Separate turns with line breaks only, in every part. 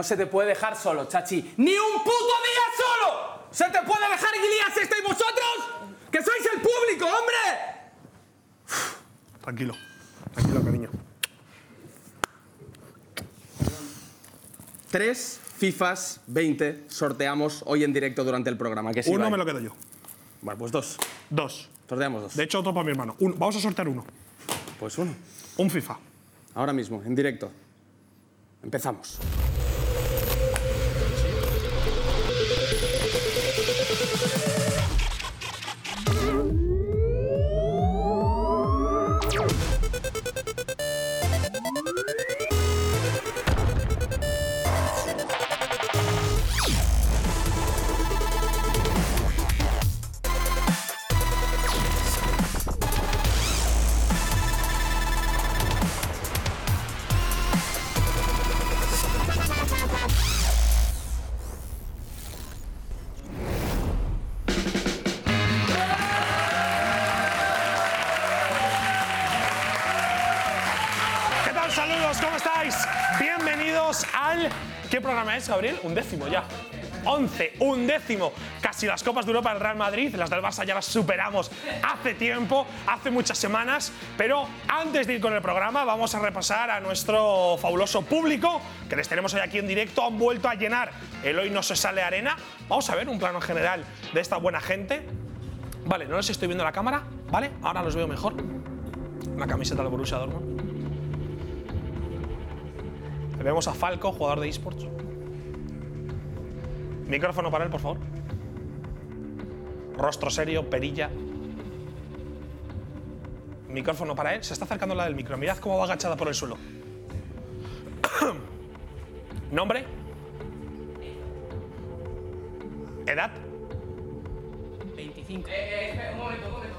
No se te puede dejar solo, chachi. ¡Ni un puto día solo! ¿Se te puede dejar Guilías si estáis vosotros? ¡Que sois el público, hombre!
Tranquilo. Tranquilo, cariño.
Tres FIFAs 20 sorteamos hoy en directo durante el programa. Que sí,
Uno
Ibai?
me lo quedo yo.
Bueno, pues dos.
Dos.
Sorteamos dos.
De hecho, otro para mi hermano. Un- vamos a sortear uno.
Pues uno.
Un FIFA.
Ahora mismo, en directo. Empezamos.
¿Qué programa es, Gabriel? Un décimo ya. 11, un décimo. Casi las Copas de Europa del Real Madrid, las del Barça ya las superamos hace tiempo, hace muchas semanas. Pero antes de ir con el programa, vamos a repasar a nuestro fabuloso público, que les tenemos hoy aquí en directo. Han vuelto a llenar el Hoy No Se Sale Arena. Vamos a ver un plano general de esta buena gente. Vale, no les estoy viendo la cámara, ¿vale? Ahora los veo mejor. Una camiseta del Borussia Dortmund. Vemos a Falco, jugador de esports. Micrófono para él, por favor. Rostro serio, perilla. Micrófono para él. Se está acercando la del micro. Mirad cómo va agachada por el suelo. Nombre. Edad.
25. un momento, un momento, un momento,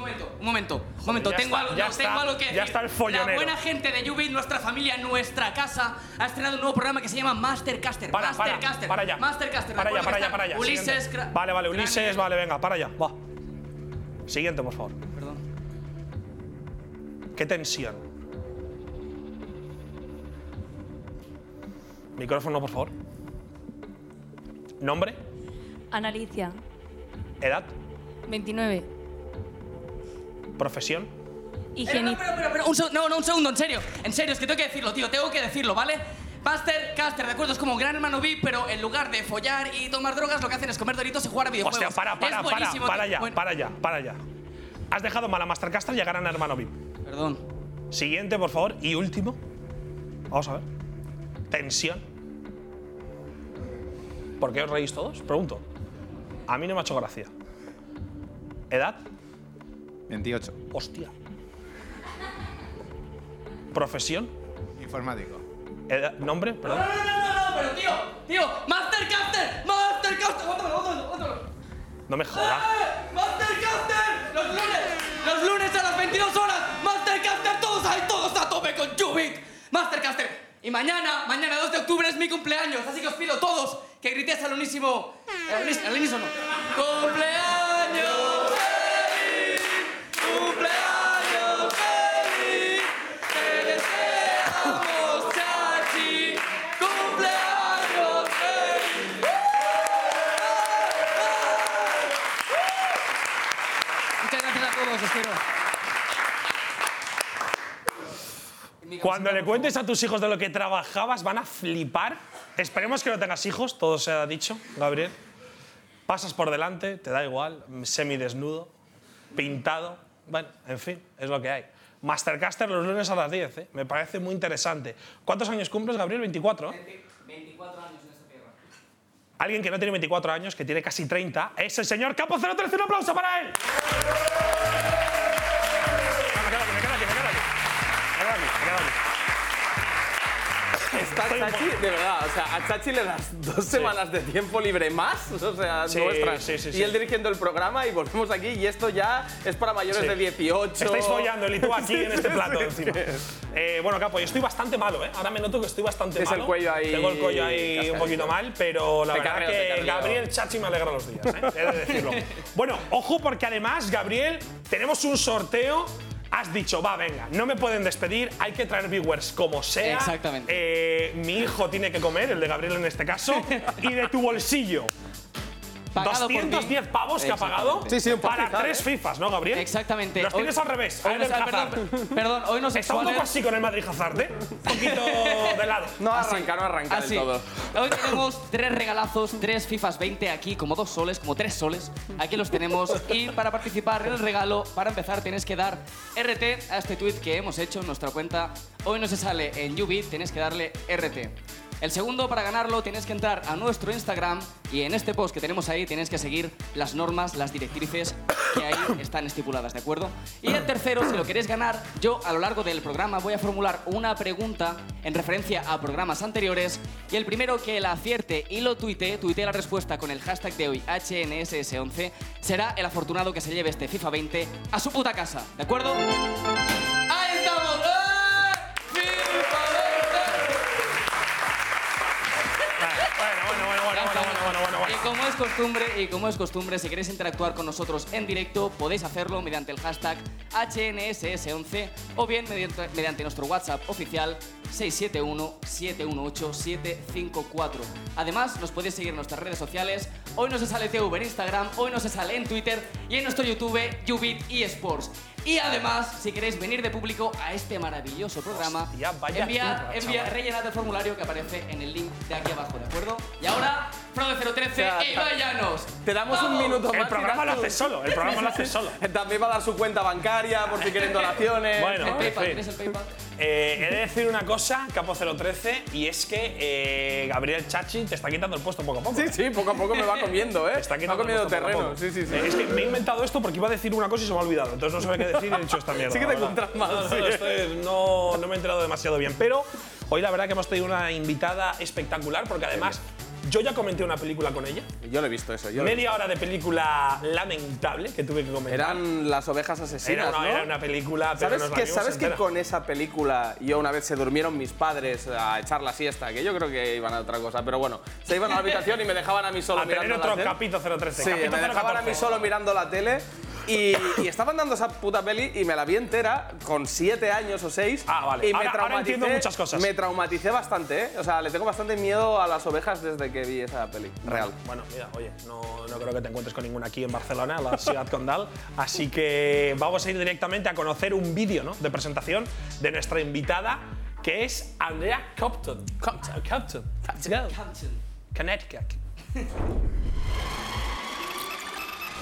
momento, un momento, un momento. Tengo,
está,
algo,
ya
no,
está,
tengo algo que
ya está el follonero.
La buena gente de Jubit, nuestra familia, nuestra casa, ha estrenado un nuevo programa que se llama Mastercaster.
Para, para,
Mastercaster.
para allá.
Mastercaster.
Para allá, para allá, para allá.
Ulises.
Vale, vale, Ulises, vale, venga, para allá, va. Siguiente, por favor.
Perdón.
Qué tensión. Micrófono, por favor. Nombre,
Analicia,
edad,
29.
Profesión.
Eh, no,
Higienista.
pero, pero, pero, un seg- no, no, un segundo, en serio. En serio, es que tengo que decirlo, tío, tengo que decirlo, ¿vale? Mastercaster, de acuerdo, es como Gran Hermano VIP, pero en lugar de follar y tomar drogas, lo que hacen es comer doritos y jugar a videojuegos.
Hostia, para, para, para, para
Bueno,
para allá, para allá. Has dejado mal a Mastercaster y a Gran Hermano VIP.
Perdón.
Siguiente, por favor. Y último. Vamos a ver. Tensión. ¿Por qué os reís todos? Pregunto. A mí no me ha hecho gracia. ¿Edad?
28.
Hostia. ¿Profesión?
Informático.
Edad- ¿Nombre?
No,
Perdón.
no, no, no, no, pero tío, tío, Mastercaster, Mastercaster, aguántalo, aguántalo, aguántalo.
No me jodas.
¡Eh! ¡Mastercaster! Los lunes, los lunes a las 22 horas, Mastercaster, todos ahí, todos a tope con Jubit. Mastercaster. Y mañana, mañana 2 de octubre es mi cumpleaños, así que os pido todos que gritéis al unísimo, al unísono. ¡Cumpleaños
Cuando le cuentes a tus hijos de lo que trabajabas, van a flipar. Esperemos que no tengas hijos, todo se ha dicho, Gabriel. Pasas por delante, te da igual, semidesnudo, pintado. Bueno, en fin, es lo que hay. Mastercaster los lunes a las 10, ¿eh? me parece muy interesante. ¿Cuántos años cumples, Gabriel? 24. ¿eh?
24 años en esta tierra.
Alguien que no tiene 24 años, que tiene casi 30, es el señor Capo 013. Un aplauso para él.
Está Chachi, de verdad, o sea, a Chachi le das dos semanas de tiempo libre más, o sea,
Sí,
nuestras.
sí, sí,
y él dirigiendo el programa y volvemos aquí y esto ya es para mayores de 18.
Estáis follando el y tú aquí en este plato encima. Eh, bueno, Capo, yo estoy bastante malo, ¿eh? Ahora me noto que estoy bastante
Tienes
malo.
el cuello ahí
Tengo el cuello ahí un poquito mal, pero la verdad
carreo,
que. Gabriel Chachi me alegra los días, ¿eh? He de decirlo. bueno, ojo porque además, Gabriel, tenemos un sorteo has dicho, va, venga, no me pueden despedir, hay que traer viewers como sea.
Exactamente.
Eh, mi hijo tiene que comer, el de Gabriel en este caso, y de tu bolsillo.
Pagado por
210
mí.
pavos que ha pagado
Sí, sí, un
para tres
¿eh?
FIFAs, ¿no, Gabriel?
Exactamente.
Los
Hoy-
tienes al revés.
hoy ah,
Hazard.
perdón, perdón, hoy nos
Está un poco así con el Madrid Hazard, ¿eh? Un poquito de lado.
No arranca, no arranca
Así.
del todo.
Hoy tenemos tres regalazos, tres FIFAs 20 aquí, como dos soles, como tres soles. Aquí los tenemos. Y para participar en el regalo, para empezar, tienes que dar RT a este tweet que hemos hecho en nuestra cuenta. Hoy no se sale en Ubit, tienes que darle RT. El segundo, para ganarlo, tienes que entrar a nuestro Instagram y en este post que tenemos ahí tienes que seguir las normas, las directrices que ahí están estipuladas, ¿de acuerdo? Y el tercero, si lo queréis ganar, yo a lo largo del programa voy a formular una pregunta en referencia a programas anteriores y el primero que la acierte y lo tuitee, tuitee la respuesta con el hashtag de hoy, HNSS11, será el afortunado que se lleve este FIFA 20 a su puta casa, ¿de acuerdo? Es costumbre, y como es costumbre, si queréis interactuar con nosotros en directo, podéis hacerlo mediante el hashtag HNSS11 o bien mediante, mediante nuestro WhatsApp oficial 671-718-754. Además, nos podéis seguir en nuestras redes sociales. Hoy no se sale TV en Instagram, hoy no se sale en Twitter y en nuestro YouTube, Ubit eSports. Y además, si queréis venir de público a este maravilloso programa,
Hostia,
envía,
turra,
rellenad el formulario que aparece en el link de aquí abajo, ¿de acuerdo? Y ahora, Frode013 e Ibai Llanos.
Te damos un minuto
El
más. y
programa lo hace solo, el programa lo hace solo.
También va a dar su cuenta bancaria por si quieren donaciones.
Bueno,
El
en
PayPal,
fin.
¿tienes el PayPal?
Eh, he de decir una cosa, Capo 013, y es que eh, Gabriel Chachi te está quitando el puesto poco a poco.
Sí, sí, poco a poco me va comiendo, ¿eh?
Te está
me
quitando el
comiendo
puesto poco a
terreno.
poco.
Sí, sí, sí.
Eh, es que me he inventado esto porque iba a decir una cosa y se me ha olvidado. Entonces no sabía qué decir y he dicho esta mierda.
Sí que te encuentras mal,
No, no,
sí.
estoy- no, no me he enterado demasiado bien. Pero hoy la verdad que hemos tenido una invitada espectacular porque además yo ya comenté una película con ella.
Yo lo he visto eso. Yo
Media hora de película lamentable que tuve que comentar.
Eran las ovejas
Era
asesinas,
una,
¿no?
era una película, pero
¿Sabes
nos
que, ¿sabes que con esa película yo una vez se durmieron mis padres a echar la siesta? Que yo creo que iban a otra cosa, pero bueno, se iban a la habitación y me dejaban a mí solo
a tener
mirando
otro
la tele.
capítulo 013.
Sí,
capítulo
me dejaban a mí
014.
solo mirando la tele y, y estaban dando esa puta peli y me la vi entera con siete años o seis.
Ah, vale.
Y me
Ahora- ahora entiendo muchas cosas.
Me traumaticé bastante, ¿eh? O sea, le tengo bastante miedo a las ovejas desde que vi esa peli. Real.
Bueno, mira, oye, no, no creo que te encuentres con ninguna aquí en Barcelona, la Ciudad Condal. Así que vamos a ir directamente a conocer un vídeo ¿no? de presentación de nuestra invitada, que es Andrea Compton. Compton. Compton. Let's go. Connecticut.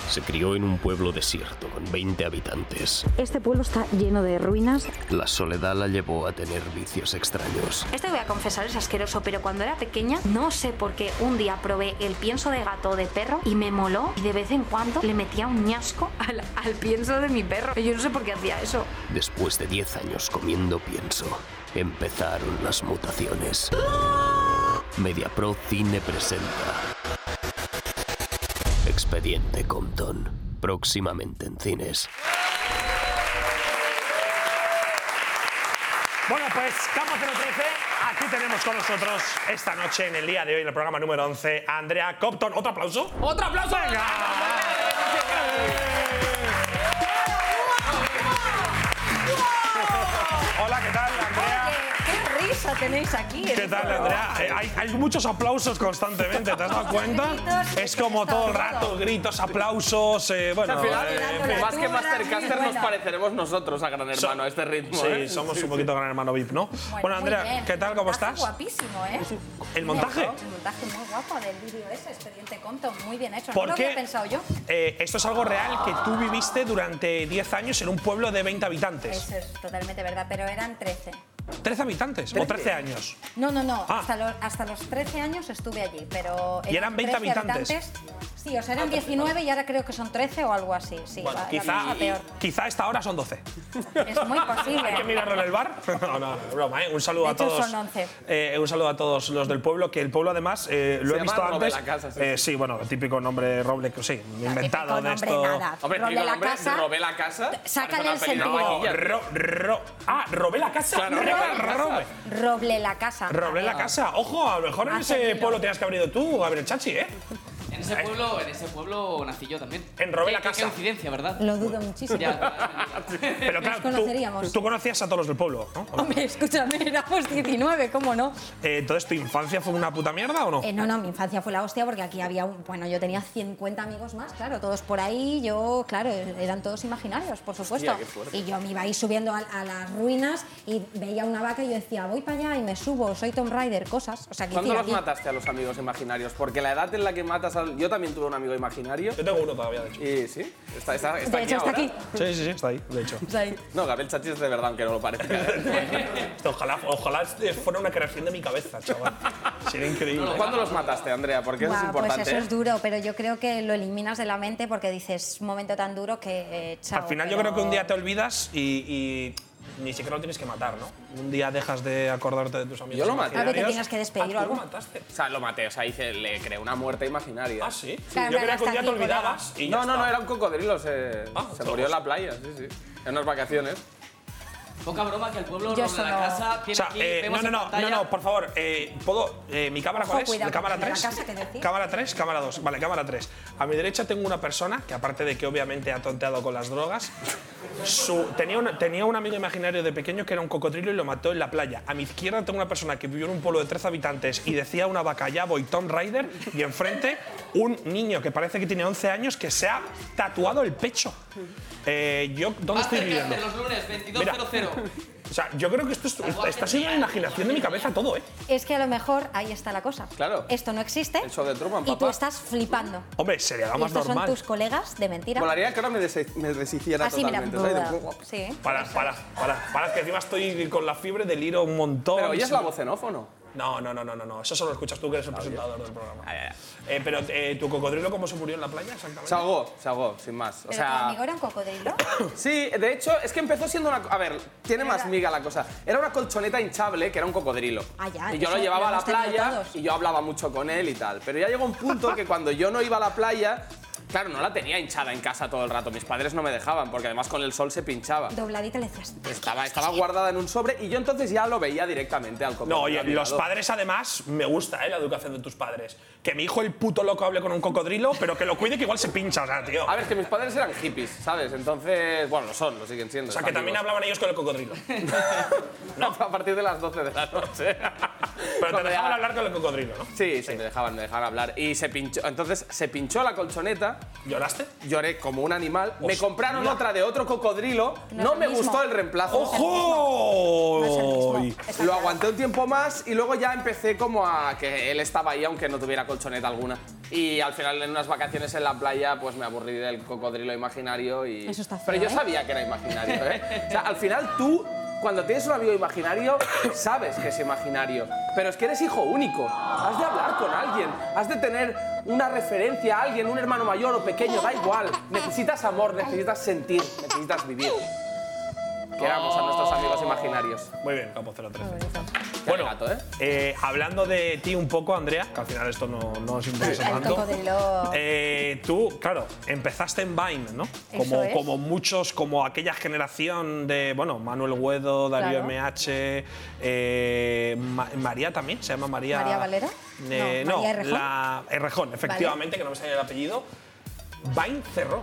Se crió en un pueblo desierto con 20 habitantes.
Este pueblo está lleno de ruinas.
La soledad la llevó a tener vicios extraños.
Esto voy a confesar es asqueroso, pero cuando era pequeña no sé por qué un día probé el pienso de gato o de perro y me moló y de vez en cuando le metía un ñasco al, al pienso de mi perro. Yo no sé por qué hacía eso.
Después de 10 años comiendo pienso, empezaron las mutaciones. MediaPro Cine presenta Expediente Compton, próximamente en cines.
Bueno, pues Campo 013, aquí tenemos con nosotros esta noche, en el día de hoy, en el programa número 11, a Andrea Compton. ¿Otro aplauso?
¡Otro aplauso!
¡Venga! Hola, ¿qué tal?
¡Qué risa tenéis aquí!
¿Qué tal! Andrea? Eh, hay, hay muchos aplausos constantemente, ¿te has dado cuenta?
Gritos,
Es como todo el rato, gritos, aplausos, eh, bueno...
Al final,
eh,
más que Mastercaster, nos pareceremos nosotros a Gran Hermano, a este ritmo.
Sí,
¿eh?
somos un poquito gran hermano VIP, ¿no? Bueno,
muy
Andrea,
bien.
¿qué tal? ¿Cómo estás?
Guapísimo, ¿eh?
¿El montaje?
El montaje muy guapo del vídeo ese, Expediente Compton, muy bien hecho.
¿Por
no lo
qué?
había pensado yo.
Eh, esto es algo real que tú viviste durante 10 años en un pueblo de 20 habitantes.
Eso es totalmente verdad, pero eran 13.
¿13 habitantes o 13 años?
No, no, no.
Ah.
Hasta, los, hasta los 13 años estuve allí, pero.
¿Y eran 20
13
habitantes?
Sí, o sea, eran 19 y ahora creo que son 13 o algo así. Sí,
Bueno,
va- la
quizá,
peor.
quizá a esta hora son 12.
Es muy posible.
Hay que mirarlo en el bar. No, no, broma, ¿eh? Un saludo
De
a
hecho,
todos.
son 11.
eh, un saludo a todos los del pueblo, que el pueblo además eh, lo
Se
he visto
llama
antes.
Robelacasa, sí.
Eh, sí, bueno, el típico nombre Roble, que sí, inventado de esto.
nada.
Hombre,
Robé
digo,
la
hombre,
casa.
robé la casa.
Sácale
Parece una
el
de
sentido.
No,
vaquilla.
ro, ro- ah, robé la casa.
Claro,
Robe,
robé la casa.
robe.
Roble la casa.
Roblé la casa. Ojo, a lo mejor en ese pueblo tenías que haber ido tú, Gabriel Chachi, ¿eh?
En ese pueblo, en ese pueblo nací yo también.
En Robe
Qué-
la
qué
casa.
coincidencia, ¿verdad?
Lo dudo muchísimo.
Ya,
Pero claro, tú,
conoceríamos.
tú conocías a todos los del pueblo, ¿no?
Hombre, escúchame, éramos 19, ¿cómo no?
Eh, entonces, ¿tu infancia fue una puta mierda o no?
Eh, no, no, mi infancia fue la hostia porque aquí había, un, bueno, yo tenía 50 amigos más, claro, todos por ahí, yo, claro, eran todos imaginarios, por supuesto.
qué fuerte.
y yo me iba ahí subiendo a, a las ruinas y veía una vaca y yo decía, voy para allá y me subo, soy Tomb Raider, cosas. O sea, que
¿Cuándo los
aquí-
mataste a los amigos imaginarios? Porque la edad en la que matas al... Yo también tuve un amigo imaginario.
Yo tengo uno todavía, de hecho.
Y sí, está, está, está
De
aquí
hecho, está
ahora.
aquí.
Sí, sí, sí, está ahí, de hecho.
O sea,
No, Gabriel Chachi es de verdad, aunque no lo parezca.
Ojalá, ojalá fuera una creación de mi cabeza, chaval. Sería increíble.
¿Cuándo los mataste, Andrea? Porque eso es
pues
importante.
eso es
¿eh?
duro, pero yo creo que lo eliminas de la mente porque dices, un momento tan duro que, eh, chao,
Al final yo
pero-
creo que un día te olvidas y, y ni siquiera lo tienes que matar, ¿no? Un día dejas de acordarte de tus amigos.
Yo lo maté.
Claro, que tengas que despedir
Ah,
o
¿tú lo
algo.
mataste?
O sea, lo maté, o sea, hice, le creé una muerte imaginaria.
Ah, sí.
Claro,
yo
claro,
creía que un día te olvidabas y ya
No, no,
está.
no, era un cocodrilo, se,
Ah,
se murió en la playa, sí, sí. En unas vacaciones.
Poca broma que el pueblo
Yo
de la casa
O sea,
aquí,
eh, no,
vemos
no,
en
no,
pantalla-
no, no, por favor, eh, ¿puedo? eh, ¿Mi cámara cuál
Ojo,
es?
cuidado,
¿La cámara
porque de la
3?
casa, ¿qué decir?
¿Cámara 3? Cámara 2. Vale, cámara 3. A mi derecha tengo una persona que, aparte de que obviamente ha tonteado con las drogas, su- tenía, un, tenía un amigo imaginario de pequeño que era un cocodrilo y lo mató en la playa. A mi izquierda tengo una persona que vivió en un pueblo de 13 habitantes y decía una vaca ya voy Tom Rider y enfrente un niño que parece que tiene 11 años que se ha tatuado el pecho. Eh, yo, ¿dónde estoy viviendo?
Los lunes,
Mira.
22.00.
O sea, yo creo que esto es- está, siendo una imaginación de mi cabeza todo, ¿eh?
Es que a lo mejor ahí está la cosa.
Claro.
Esto no existe.
El show de Truman,
Y tú
papá.
estás flipando.
Hombre, sería lo
Y
más
estos son tus colegas de mentira.
Molaría que ahora me, deshe- me deshiciera
Así, mira.
totalmente. ¿sabes?
Sí.
Para, para, para, para, que encima estoy con la fiebre del hilo un montón.
Pero oyes la voz en off o no?
No, no, no, no. Eso solo lo escuchas tú, que eres el presentador del programa. Eh, pero, eh, ¿tu cocodrilo cómo se murió en la playa exactamente?
Se ahogó, se ahogó, sin más. O
Pero tu
sea,
amigo era un cocodrilo.
sí, de hecho, es que empezó siendo una. A ver, tiene más miga la cosa. Era una colchoneta hinchable que era un cocodrilo.
Ah, ya,
y yo lo llevaba
lo
a la playa
todos.
y yo hablaba mucho con él y tal. Pero ya llegó un punto que cuando yo no iba a la playa. Claro, no la tenía hinchada en casa todo el rato. Mis padres no me dejaban porque además con el sol se pinchaba.
Dobladita le decías.
Estaba, estaba guardada en un sobre y yo entonces ya lo veía directamente al cocodrilo.
No, oye, los padres además, me gusta eh, la educación de tus padres. Que mi hijo el puto loco hable con un cocodrilo, pero que lo cuide que igual se pincha, o sea, tío.
A ver, es que mis padres eran hippies, ¿sabes? Entonces, bueno, lo son, lo siguen siendo.
O sea, que también hablaban ellos con el cocodrilo.
No, a partir de las 12 de la noche.
Pero te dejaban hablar con el cocodrilo, ¿no?
Sí, sí, me dejaban, me dejaban hablar. Y se pinchó, entonces se pinchó la colchoneta,
¿Lloraste?
lloré como un animal. Me
Hostia.
compraron otra de otro cocodrilo,
No
no, me
mismo.
gustó el reemplazo.
¡Ojo!
No es el
Lo aguanté un tiempo más y luego ya empecé como a que él estaba ahí aunque no tuviera colchoneta alguna. Y al final en unas vacaciones en la playa pues me aburrí del cocodrilo imaginario y...
Eso está
Pero
feo,
yo
¿eh?
sabía que era imaginario, ¿eh? O sea, al final tú cuando tienes un amigo imaginario sabes que es imaginario. Pero es que eres hijo único. Has de hablar con alguien. Has de tener una referencia a alguien, un hermano mayor o pequeño, da igual. Necesitas amor, necesitas sentir, necesitas vivir. Queramos a nuestros amigos imaginarios.
Muy bien, Capo 013.
Qué
Bueno,
gato, ¿eh?
eh, hablando de ti un poco, Andrea, que al final esto no, no nos interesa
El
tanto.
cocodrilo.
Eh, tú, claro, empezaste en Vine, ¿no?
Eso
Como,
es.
como muchos, como aquella generación de, bueno, Manuel Guedo, Darío
Claro.
MH, eh, Ma- María también, se llama María.
¿María Valera?
Eh,
No,
no,
María Errejón.
la Errejón, efectivamente, que no me sale el apellido. Vine cerró.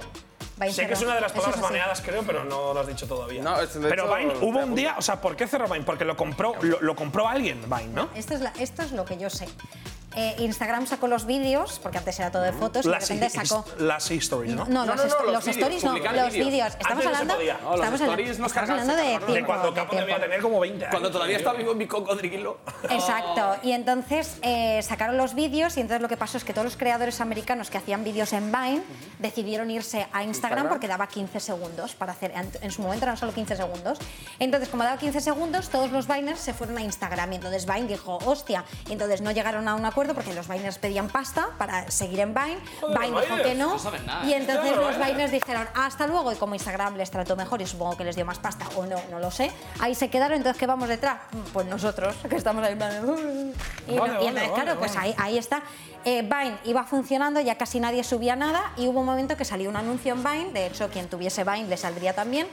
Vine
sé que es una de las palabras baneadas, creo, pero no lo has dicho todavía.
No, es- de
pero
hecho,
Vine, hubo un día, o sea, ¿por qué cerró Vine? Porque lo compró, lo, lo compró alguien, Vine, ¿no?
Esto es, la- esto es lo que yo sé. Eh, Instagram sacó los vídeos, porque antes era todo de fotos, y de
Las,
repente sacó.
las stories, ¿no?
No,
No,
los,
no, no,
est-
los
los
vídeos,
stories no, los
vídeos.
Estamos hablando, estamos hablando,
stories nos
estamos hablando
se
de tiempo.
de cuando Capo debía tener como 20 años.
Cuando todavía estaba vivo mi cocodrilo.
Exacto. Y entonces eh, sacaron los vídeos y entonces lo que pasó es que todos los creadores americanos que hacían vídeos en Vine decidieron irse a Instagram,
Instagram.
porque daba 15 segundos para hacer. En, en su momento eran solo 15 segundos. Entonces, como daba 15 segundos, todos los Viners se fueron a Instagram. Y entonces Vine dijo, hostia. Y entonces no llegaron a un acuerdo porque los Viners pedían pasta para seguir en Vine.
Joder,
Vine dijo que no.
no nada.
y entonces
Claro,
los
Viners.
Viners dijeron, hasta luego. Y como Instagram les trató mejor y supongo que les dio más pasta o no, no lo sé. Ahí se quedaron. Entonces, ¿qué vamos detrás? Pues nosotros, que estamos ahí y,
Vale,
no- y
vale,
entonces,
vale,
claro, pues ahí, ahí está. Eh, Vine iba funcionando, ya casi nadie subía nada y hubo un momento que salió un anuncio en Vine, de hecho quien tuviese Vine le saldría también,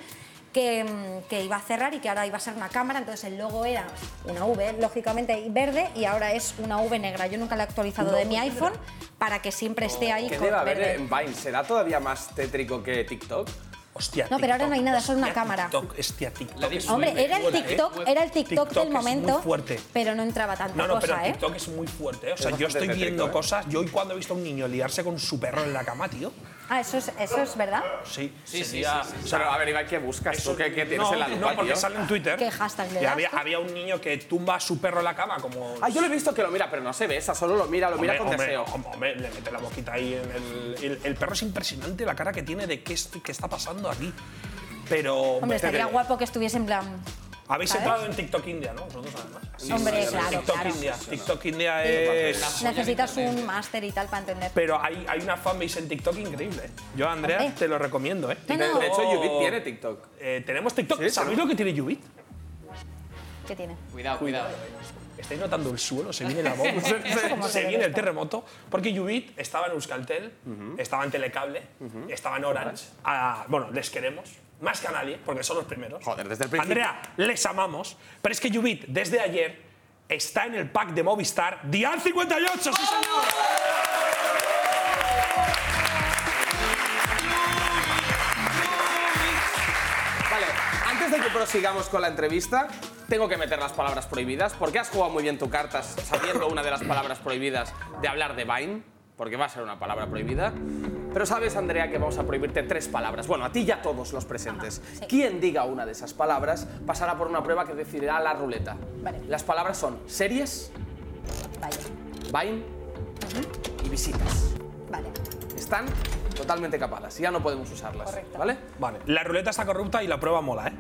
que, mm, que iba a cerrar y que ahora iba a ser una cámara, entonces el logo era una V, lógicamente verde, y ahora es una V negra. Yo nunca la he actualizado de mi iPhone para que siempre esté ahí
¿Qué
con
debe haber
verde.
en Vine? ¿Será todavía más tétrico que TikTok?
Hostia,
No, pero ahora no hay nada, solo una cámara.
TikTok, hostia, TikTok es
Hombre,
muy
era el
fuerte, ¿eh?
TikTok, era el TikTok,
TikTok
del
es muy
momento,
fuerte.
pero no entraba tanta
No, no, pero
cosa, ¿eh?
TikTok es muy fuerte. ¿eh? O sea,
Es
yo estoy viendo
¿eh?
cosas. Yo hoy cuando he visto a un niño liarse con su perro en la cama, tío.
Ah, eso es, eso es verdad.
Sí,
Sí,
sería-
sí, sí,
o sea,
Pero a ver, Iván, ¿qué buscas?
eso-
¿Tú qué, qué tienes
no,
en la
no, porque
tío?
sale en Twitter.
¿Qué hashtag le
Y
das
había,
tú?
había un niño que tumba a su perro en la cama, como.
Ah, yo lo he visto que lo mira, pero no se besa, solo lo mira, lo mira con
hombre,
deseo.
hombre, hombre, le mete la boquita ahí en el, el, el perro es impresionante la cara que tiene de qué, es- qué está pasando aquí. Pero.
Hombre, estaría guapo que estuviese en plan.
Habéis
¿sabes?
entrado en TikTok India, ¿no? Vosotros además.
Hombre, claro,
TikTok
claro.
India. TikTok India es.
Necesitas un máster y tal para entender.
Pero hay, hay una fanbase en TikTok increíble. Yo, Andrea,
Hombre.
te lo recomiendo, ¿eh?
No,
De,
no.
de hecho, Yubit tiene TikTok.
Eh, tenemos TikTok.
Sí,
¿Sabéis lo que tiene Yubit?
¿Qué tiene?
Cuidado, cuidado.
¿Estáis notando el suelo? Se viene la bomba.
¿Cómo se
se viene el terremoto. Porque Yubit estaba en Euskaltel, estaba en Telecable, estaba en Orange. Ah, bueno, les queremos. Más que a nadie, porque son los primeros.
Joder, desde el principio.
Andrea, les amamos. Pero es que Yubit, desde ayer, está en el pack de Movistar Dial 58. ¡Sí, señor!
Vale, antes de que prosigamos con la entrevista, tengo que meter las palabras prohibidas, porque has jugado muy bien tu cartas sabiendo una de las palabras prohibidas de hablar de Vine, porque va a ser una palabra prohibida. Pero sabes, Andrea, que vamos a prohibirte tres palabras. Bueno, a ti y a todos los presentes.
sí.
Quien diga una de esas palabras pasará por una prueba que decidirá la ruleta.
Vale.
Las palabras son series,
Vaya.
Vine y visitas.
Vale.
Están totalmente capadas, ya no podemos usarlas.
Correcto.
¿Vale?
Vale, la ruleta está corrupta y la prueba mola, ¿eh?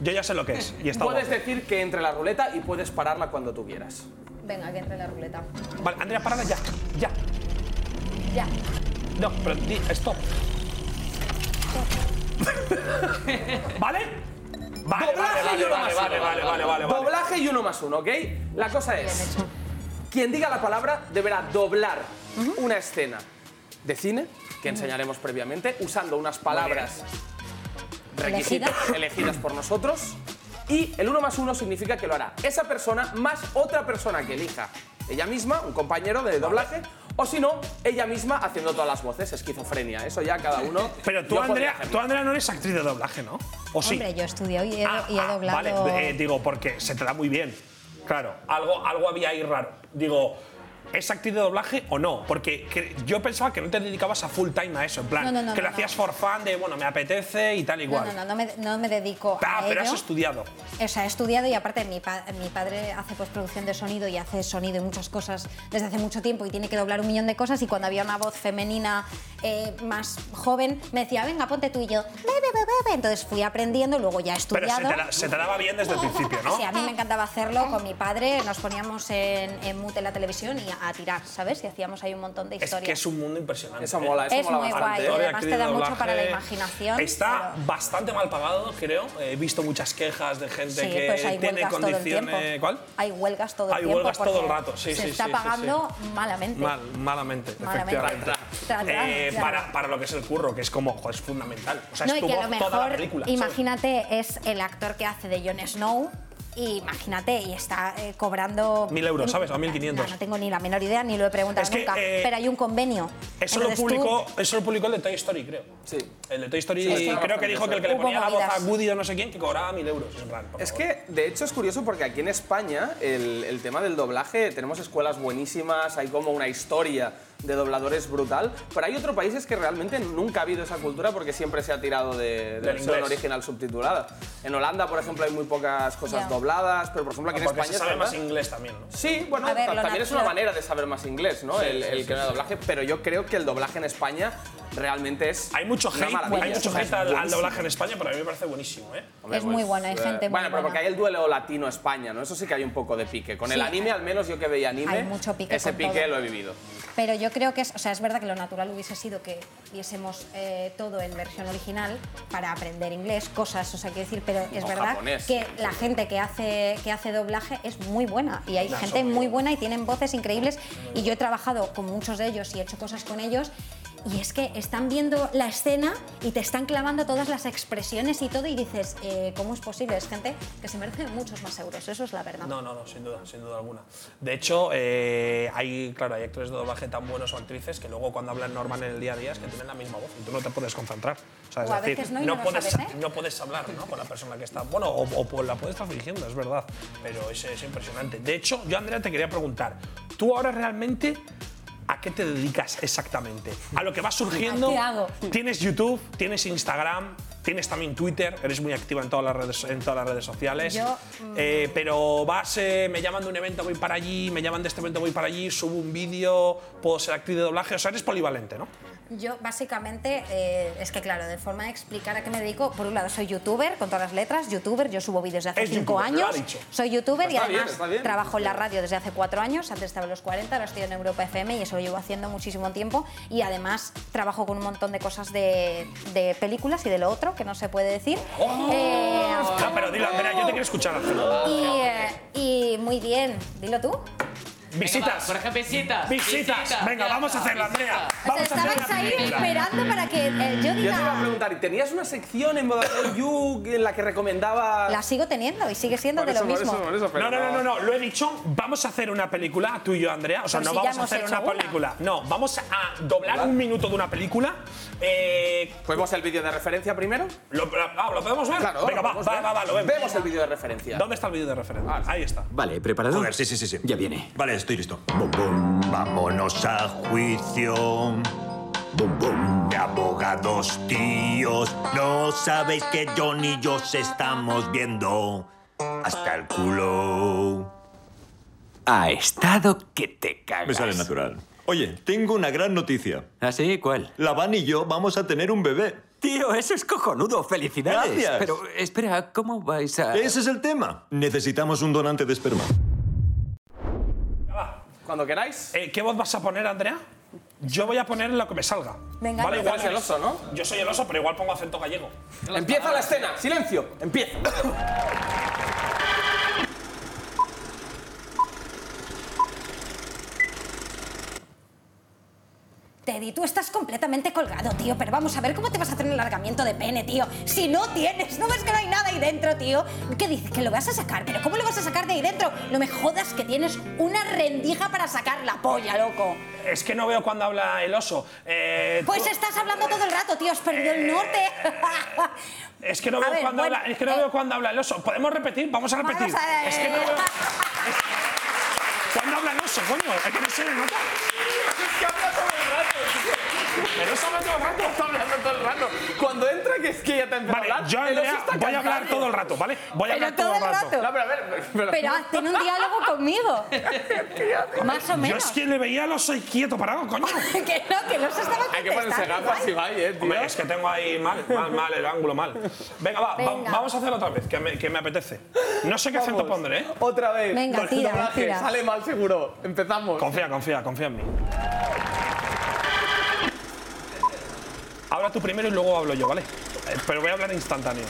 Yo ya sé lo que es y está
Puedes
guapo.
decir que entre la ruleta y puedes pararla cuando tú quieras.
Venga, que entre la ruleta.
Vale, Andrea, parada ya. Ya.
Ya.
No, pero di, stop. ¿Vale? Vale,
Doblaje
vale,
y uno
vale,
más
vale,
uno.
vale, vale, vale, vale.
Doblaje y uno más uno, ¿ok? La cosa es, quien diga la palabra deberá doblar una escena de cine que enseñaremos previamente usando unas palabras requisitos
elegidas
por nosotros y el uno más uno significa que lo hará esa persona más otra persona que elija ella misma, un compañero de doblaje, o si no, ella misma haciendo todas las voces, esquizofrenia. Eso ya cada uno.
Pero tú, Andrea, tú, Andrea, no eres actriz de doblaje, ¿no? ¿O sí?
Hombre, yo estudio y he,
Ah,
y he
ah,
doblado.
Vale, eh, digo, porque se te da muy bien. Claro, algo, algo había ahí raro. Digo, ¿es actriz de doblaje o no? Porque que- yo pensaba que no te dedicabas a full time a eso, en plan,
No, no, no,
que lo
no,
hacías
no.
for fun de, bueno, me apetece y tal igual.
no, no, no me, no me dedico
Ah,
a
pero
ello.
has estudiado.
O sea, he estudiado y aparte mi, pa- mi padre hace postproducción de sonido y hace sonido y muchas cosas desde hace mucho tiempo y tiene que doblar un millón de cosas y cuando había una voz femenina eh, más joven me decía, venga, ponte tú y yo. Entonces fui aprendiendo, luego ya he
Pero
estudiado.
se te, da- se te daba bien desde el principio, ¿no?
Sí, a mí me encantaba hacerlo con mi padre, nos poníamos en, en mute la televisión y a, a tirar, ¿sabes? Y hacíamos ahí un montón de
Es
historias.
que es un mundo impresionante.
Eso mola, eso
Es
mola
muy
bastante.
guay, además te da mucho para la imaginación,
Está
pero-
bastante mal pagado, creo. He visto muchas quejas de gente
Sí,
que
pues hay
tiene
huelgas todo el
condiciones.
tiempo.
¿Cuál?
Hay huelgas todo el
Hay
tiempo.
huelgas todo el rato, sí,
Se
sí,
está
sí, sí,
pagando malamente.
Mal, malamente,
Malamente.
efectivamente.
Tra, tra,
Eh, para, para lo que es el curro, que es como, joder, es fundamental. O sea,
No,
es
y
tu
que a
toda la
mejor,
película. ¿sabes?
imagínate, es el actor que hace de Jon Snow. Y imagínate, y está eh, cobrando.
Mil euros, ¿sabes? O 1500.
No, no tengo ni la menor idea, ni lo he preguntado
Es que,
nunca.
eh,
pero hay un convenio.
Eso lo,
Entonces tú-
publicó, eso lo publicó el de Toy Story, creo.
Sí.
El de Toy Story
Sí,
creo que dijo que el que le ponía la voz a. Woody o no sé quién, que cobraba mil euros. En plan,
Es que, de hecho, es curioso porque aquí en España el, el tema del doblaje, tenemos escuelas buenísimas, hay como una historia de dobladores brutal, pero hay otros países que realmente nunca ha habido esa cultura porque siempre se ha tirado de, de versión
inglés.
original subtitulada. En Holanda, por ejemplo, hay muy pocas cosas
Ya.
dobladas, pero por ejemplo aquí en
Porque
España...
se sabe
verdad-
más inglés también, ¿no?
Sí, bueno,
ver,
también es una manera de saber más inglés, ¿no? el el que no es doblaje, pero yo creo que el doblaje en España realmente es.
Hay mucho hate, hay mucho hate al, al doblaje en España, pero a mí me parece buenísimo, ¿eh?
Hombre,
Es muy bueno, hay
eh,
gente muy
Bueno, pero
buena.
porque hay el duelo latino-España, ¿no? Eso sí que hay un poco de pique. Con el
Sí,
anime, al menos yo que veía anime,
hay mucho pique
ese pique
todo.
lo he vivido.
Pero yo creo que es, o sea, es verdad que lo natural hubiese sido que viésemos eh, todo en versión original para aprender inglés, cosas, o sea, quiero decir, pero es
O
verdad
japonés.
que la gente que hace, que hace doblaje es muy buena y hay gente muy buena y tienen voces increíbles y yo he trabajado con muchos de ellos y he hecho cosas con ellos y es que están viendo la escena y te están clavando todas las expresiones y todo y dices, eh, ¿cómo es posible? Es gente que se merece muchos más euros, eso es la verdad.
No, no, no, sin duda, sin duda alguna. De hecho, eh, hay, claro, hay actores de doblaje tan buenos o actrices que luego cuando hablan normal en el día a día es que tienen la misma voz y tú no te puedes concentrar. O sea, es
O a
decir,
veces no y no lo
puedes,
sabes, ¿eh?
no puedes hablar ¿no? con la persona que está. Bueno, o, o pues la puedes estar fingiendo, es verdad. Pero es, es impresionante. De hecho, yo, Andrea, te quería preguntar, ¿tú ahora realmente a qué te dedicas exactamente? ¿A lo que va surgiendo?
¿A qué hago?
¿Tienes YouTube? ¿Tienes Instagram? ¿Tienes también Twitter? Eres muy activa en todas las redes, en todas las redes sociales.
Yo,
Eh, pero vas, eh, me llaman de un evento, voy para allí, me llaman de este evento, voy para allí, subo un vídeo, puedo ser actriz de doblaje, o sea, eres polivalente, ¿no?
Yo básicamente, eh, es que claro, de forma de explicar a qué me dedico, por un lado soy youtuber, con todas las letras, youtuber, yo subo vídeos desde hace
Es
cinco
youtuber, lo ha
años,
dicho.
soy youtuber y
bien,
además trabajo en la radio desde hace cuatro años, antes estaba en los 40, ahora estoy en Europa FM y eso lo llevo haciendo muchísimo tiempo y además trabajo con un montón de cosas de, de películas y de lo otro que no se puede decir. Eh,
No, pero dilo, Andrea, yo te quiero escuchar.
Y, eh, y muy bien, dilo tú.
Visitas.
Por ejemplo, visitas.
Visitas. Venga, vamos a hacerlo, Andrea. Vamos a
esperando para que eh, yo
Yo te iba a
diga...
preguntar, ¿y tenías una sección en Vodafone You en la que recomendaba.
La sigo teniendo y sigue siendo
Por
de lo
eso, por
mismo.
eso, por eso, pero
No, no, no, no, no, lo he dicho. Vamos a hacer una película, tú y yo, Andrea. O sea,
Pero
no
si
vamos a hacer una
una.
película. No, vamos a doblar un minuto de una película. Eh,
¿Podemos el vídeo de referencia primero?
¿lo, ah, ¿lo podemos ver?
Claro,
Venga, va,
vamos
va,
a
va, va, lo vemos.
Vemos el vídeo de referencia.
¿Dónde está el vídeo de referencia? Ahí está.
Vale, ¿preparado?
Joder, sí, sí, sí, sí.
Ya viene.
Vale, estoy listo. Bum, bum, vámonos a juicio. Bum, bum, abogados tíos. No sabéis que John y yo se estamos viendo hasta el culo.
Ha estado que te cagas.
Me sale natural. Oye, tengo una gran noticia.
¿Ah, sí? ¿Cuál?
La Van y yo vamos a tener un bebé.
Tío, eso es cojonudo. ¡Felicidades!
Gracias.
Pero espera, ¿cómo vais a...?
Ese es el tema. Necesitamos un donante de esperma.
Cuando queráis.
Eh, ¿Qué voz vas a poner, Andrea? Yo voy a poner lo que me salga.
Venga,
vale, igual
el oso, ¿no?
Yo soy el oso, pero igual pongo acento gallego.
Empieza la escena. Silencio. Empieza.
Teddy, tú estás completamente colgado, tío, pero vamos a ver cómo te vas a hacer un alargamiento de pene, tío. Si no tienes, no ves que no hay nada ahí dentro, tío. ¿Qué dices? ¿Que lo vas a sacar? ¿Pero cómo lo vas a sacar de ahí dentro? No me jodas que tienes una rendija para sacar la polla, loco.
Es que no veo cuando habla el oso. Eh,
Pues
tú-
estás hablando todo el rato, tío, has perdido el norte.
Es que no veo
ver,
cuando
bueno,
habla, es que no
eh,
veo cuando habla el oso. ¿Podemos repetir? Vamos a repetir.
Vamos a.
Es que no veo. ¿Cuándo habla el oso, coño? Es que no se le nota.
Es que habla todo el rato.
El oso habla todo el rato.
Está hablando todo el rato. Cuando entra, que es que ya te ha empezado
Vale,
a hablar.
yo, Andrea, voy a hablar todo el rato, ¿vale? Voy a
Pero
hablar todo el rato.
No, pero a ver. Pero,
Pero haz- ten un diálogo conmigo. Más o
Yo
menos.
es que le veía al oso quieto parado, coño.
que no, que no se estaba
Hay que ponerse gafas y va, eh, tío.
Hombre, es que tengo ahí mal, mal, mal, el ángulo mal. Venga, va, vamos a hacerlo otra vez, que me, que me apetece. No sé qué acento
Vamos.
pondré, ¿eh?
Otra vez.
Venga,
el
tira, tira.
Sale mal seguro. Empezamos.
Confía, confía, confía en mí. Habla tú primero y luego hablo yo, ¿vale? Eh, Pero voy a hablar instantáneo.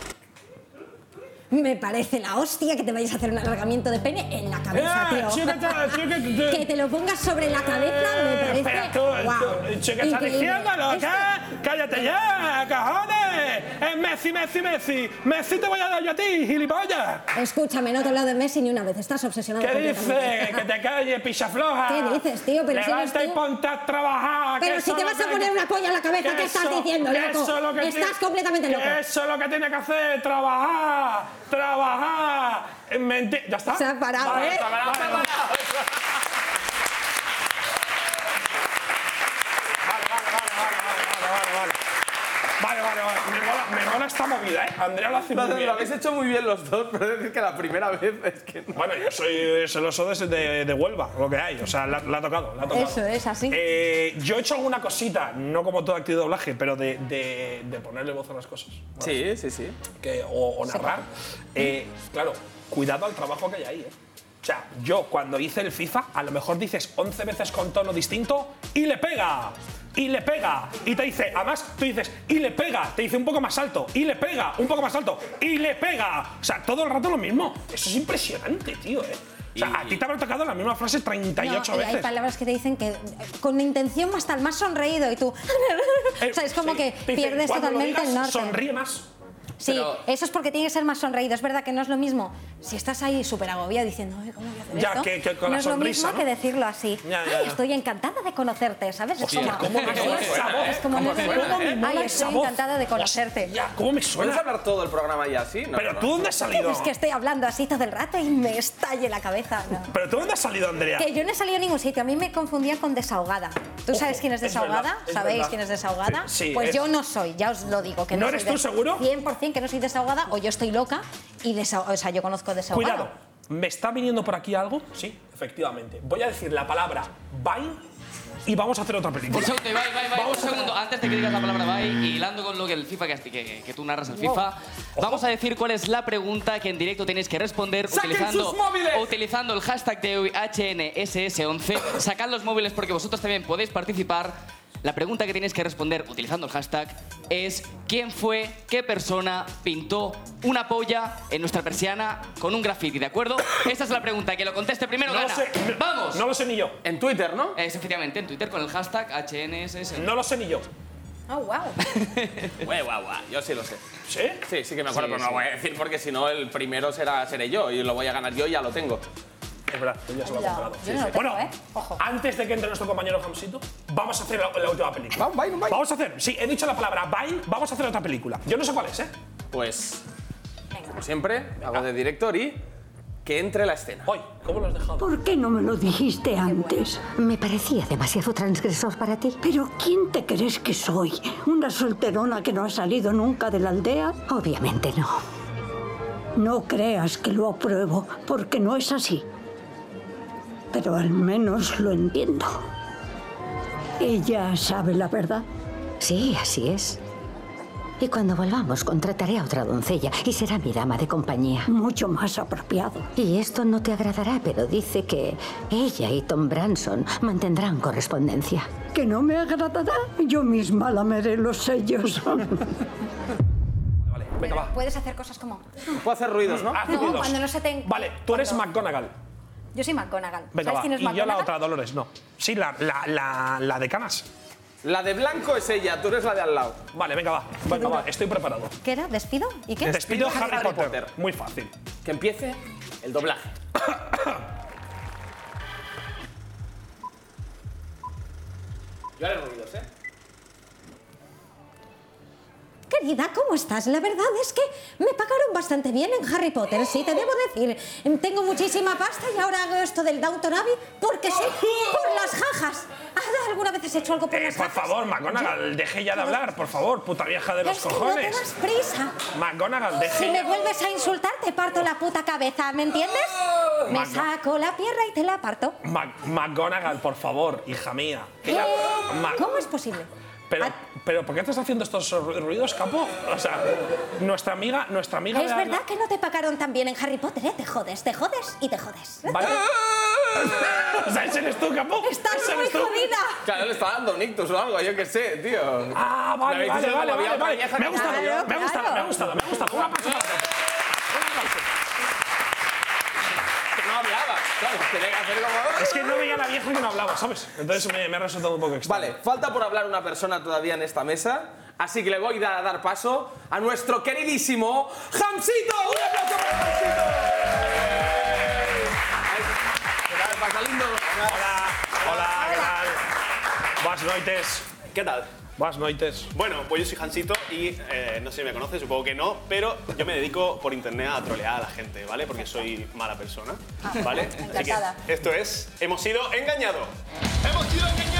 Me parece la hostia que te vayas a hacer un alargamiento de pene en la cabeza,
Eh,
tío. que te lo pongas sobre la cabeza me parece.
Espera, tú, che, ¿qué estás diciendo, loca? ¡Cállate ya, cojones! ¡Es Messi, Messi, Messi! ¡Messi te voy a dar yo a ti, gilipollas!
Escúchame, no te he hablado de Messi ni una vez. Estás obsesionado
¿Qué dices? ¡Que te calles, picha floja!
¿Qué dices, tío? Pero si
Levanta
eres
y ponte a trabajar.
Pero si te vas a poner una polla en la cabeza, ¿qué estás diciendo, loco? Estás completamente loco.
Eso es lo que tiene que hacer, trabajar, trabajar. Menti- ¿Ya está?
Se ha parado, ¿eh?
está parado,
Vale,
vale,
vale.
Vale, vale, vale, vale, vale, vale. Vale, vale, vale. Me mola, me mola esta movida, ¿eh? Andrea lo hace
Lo,
muy bien.
lo habéis hecho muy bien los dos, pero es decir que la primera vez es que no.
Bueno, yo soy celoso de, de, de Huelva, lo que hay. O sea, la, la ha tocado, la ha tocado.
Eso es, así.
Eh, yo he hecho alguna cosita, no como todo activo de doblaje, pero de, de, de ponerle voz a las cosas.
Sí, sí, sí.
que, o, o narrar. Eh, claro, cuidado al trabajo que hay ahí. ¿eh? O sea, yo cuando hice el FIFA, a lo mejor dices 11 veces con tono distinto y le pega. Y le pega. Y te dice, además, tú dices, y le pega. Te dice un poco más alto. Y le pega. Un poco más alto. Y le pega. O sea, todo el rato lo mismo. Eso es impresionante, tío, ¿eh? O sea, a ti te habrá tocado la misma frase 38
No, y hay
veces.
palabras que te dicen que con intención hasta el más sonreído y tú. o sea, es como que
Eh, Te dice,
pierdes
"Cuando lo
totalmente el
digas,
norte.
Sonríe más.
Sí,
Pero-
eso es porque tiene que ser más sonreído. Es verdad que no es lo mismo si estás ahí súper agobiado diciendo, "Ay, ¿cómo voy a hacer
Ya,
esto?
que- que con
no
la
es lo mismo
¿no?
que decirlo así.
Ya, ya,
Ay, estoy encantada de conocerte, ¿sabes?
Hostia,
es como,
¿cómo me
es, es como
¿Cómo
muy
suena, eh? Me
Ay, estoy encantada de conocerte.
Ya, ¿cómo me
¿Puedes
suena?
hablar todo el programa ya así? No,
Pero
no,
tú dónde has salido?
Es que estoy hablando así todo el rato y me estalle la cabeza. no.
Pero tú dónde has salido, Andrea.
Que yo no he salido a ningún sitio. A mí me confundían con desahogada. ¿Tú
Ojo,
sabes quién es
es
desahogada? ¿Sabéis quién es desahogada?
Sí, sí,
pues
es-
yo no soy, ya os lo digo. Que
¿No
no,
eres tú, seguro?
100% que no soy desahogada o yo estoy loca y desahogada. O sea, yo conozco desahogada.
Cuidado, ¿me está viniendo por aquí algo? Sí, efectivamente. Voy a decir la palabra Vine y vamos a hacer otra película.
Un segundo, Ibai, Ibai, Ibai, un segundo. Antes de que digas la palabra bye y hilando con lo que el FIFA que, que, que tú narras el FIFA, vamos a decir cuál es la pregunta que en directo tenéis que responder
¡Saquen
utilizando,
sus móviles!
utilizando el hashtag de hoy HNSS11. Sacad los móviles porque vosotros también podéis participar. La pregunta que tenéis que responder utilizando el hashtag es ¿quién fue, qué persona pintó una polla en nuestra persiana con un graffiti, ¿de acuerdo? Esta es la pregunta, que lo conteste primero
No lo
gana.
sé.
¡Vamos!
No lo sé ni yo.
En Twitter, ¿no?
Es efectivamente en Twitter con el hashtag HNSS.
No lo sé ni yo.
Oh, wow.
Guau, guau, guau, Yo sí lo sé.
¿Sí?
Sí, sí que me acuerdo,
Sí,
pero no
sí.
lo voy a decir porque si no el primero será, seré yo y lo voy a ganar yo y ya lo tengo.
Es verdad, tú ya se lo he
Ya,
comprado.
yo no lo tengo,
bueno,
¿eh? Ojo.
antes de que entre nuestro compañero Hamsito, vamos a hacer la, la última película.
Vamos, Vine, Vine.
Vamos a hacer, sí, he dicho la palabra Vine, vamos a hacer otra película. Yo no sé cuál es, ¿eh?
Pues, como siempre, hago de director y que entre la escena.
Hoy, ¿cómo lo has dejado?
¿Por qué no me lo dijiste antes?
Me parecía demasiado transgresor para ti.
¿Pero quién te crees que soy? ¿Una solterona que no ha salido nunca de la aldea?
Obviamente no.
No creas que lo apruebo, porque no es así. Pero al menos lo entiendo. Ella sabe la verdad.
Sí, así es. Y cuando volvamos contrataré a otra doncella y será mi dama de compañía.
Mucho más apropiado.
Y esto no te agradará, pero dice que ella y Tom Branson mantendrán correspondencia.
Que no me agradará, yo misma lameré los sellos.
Vale, venga,
Pero
va.
puedes hacer cosas como.
Puedo hacer ruidos, ¿no?
Haz
No,
ruidos.
cuando no se te-
Vale, tú eres
cuando-
McGonagall.
Yo soy McGonagall.
Venga,
¿Sabes
va.
quién es
Y yo la otra, Dolores, no. Sí, la, la, la, la de canas.
La de blanco es ella, tú eres la de al lado.
Vale, venga, va. Venga, va, estoy preparado.
¿Qué era? ¿Despido? ¿Y qué?
Despido Harry,
Harry
Potter.
Potter.
Muy fácil.
Que empiece el doblaje. Yo haré ruidos, ¿eh?
Querida, ¿cómo estás? La verdad es que me pagaron bastante bien en Harry Potter, sí, te debo decir. Tengo muchísima pasta y ahora hago esto del Downton Abbey porque sí, por las jajas. ¿Has ¿Alguna vez has hecho algo por
Eh,
las
por
jajas?
favor, McGonagall, deje ya de hablar, por favor, puta vieja de los
Es que no te
cojones.
das prisa.
McGonagall, deje
Si me vuelves a insultar, te parto la puta cabeza, ¿me entiendes? Me saco la pierna y te la parto.
Mac- McGonagall, por favor, hija mía. Que
¿Qué?
ya- Ma-
¿Cómo es posible?
Pero,
Ah.
pero, ¿por qué estás haciendo estos ru- ruidos, capo? O sea, nuestra amiga, nuestra amiga.
Es
de-
verdad que no te pagaron tan bien en Harry Potter, ¿eh? Te jodes, te jodes y te jodes.
Vale. o sea, ese eres tú, capo.
Estás
Ese
muy
eres tú.
jodida.
Claro, le está dando un ictus o algo, yo qué sé, tío.
Ah,
¿Me
vale, vale, vale, vale, vale. Me ha gustado,
Claro,
me ha gustado,
claro.
me ha gustado, me ha gustado. Un aplauso para todos.
Que no hablaba. Claro, tenía que hacer como...
Es que no veía a la vieja que no hablaba, ¿sabes? Entonces me, me ha resultado un poco extraño.
Vale, falta por hablar una persona todavía en esta mesa, así que le voy a dar, paso a nuestro queridísimo Jamsito. ¡Un aplauso para Jamsito! ¿Qué tal, pasa lindo?
Hola, hola, ¿qué tal? Buenas noites.
¿Qué tal?
Buenas noites.
Bueno, pues yo soy Hansito y eh, no sé si me conoces, supongo que no, pero yo me dedico por internet a trolear a la gente, ¿vale? Porque soy mala persona, ¿vale? Así que esto es Hemos sido engañados. ¡Hemos sido engañados!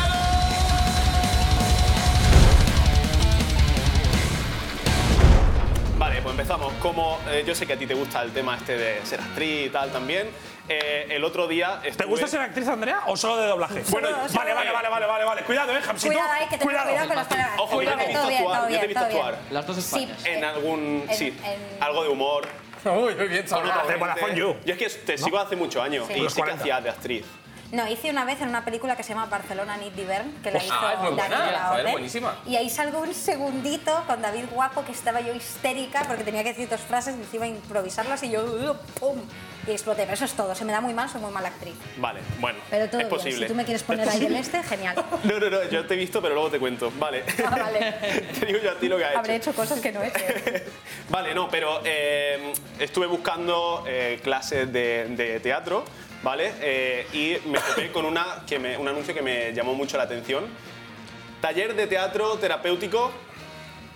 Vale, pues empezamos. Como eh, yo sé que a ti te gusta el tema este de ser actriz y tal también, eh, el otro día
¿Te
estuve...
gusta ser actriz, Andrea, o solo de doblaje?
Bueno,
vale, vale, vale, vale, vale, vale. Cuidado, eh, Hamsito.
Cuidado, hay que tener cuidado, con las palabras.
Ojo, yo te he
Todo
visto
bien,
actuar,
todo
yo te he
bien,
visto
todo bien.
actuar.
Las dos
Sí.
En algún...
en-
sí,
en-
algo de humor.
Uy, muy bien,
Con otra gente. Yo es que te sigo hace muchos años
Sí.
y sí que
40.
hacías de actriz.
No, hice una vez en una película que se llama Barcelona Need Divern, que la hizo
Ah, buena, buenísima.
Y ahí salgo un segundito con David Guapo, que estaba yo histérica porque tenía que decir dos frases y encima improvisarlas y yo, ¡uh! ¡pum! Y exploté. Pero eso es todo. Se me da muy mal, soy muy mala actriz.
Vale, bueno.
Pero todo
es
bien.
posible.
Si tú me quieres poner ahí el este, genial.
No, no, no, yo te he visto, pero luego te cuento. Vale.
Ah, vale.
te digo yo a ti lo que has
Habré
hecho.
hecho cosas que no he hecho.
Vale, no, pero eh, estuve buscando eh, clases de, de teatro, ¿vale? Eh, y me topé con una que me- un anuncio que me llamó mucho la atención. Taller de teatro terapéutico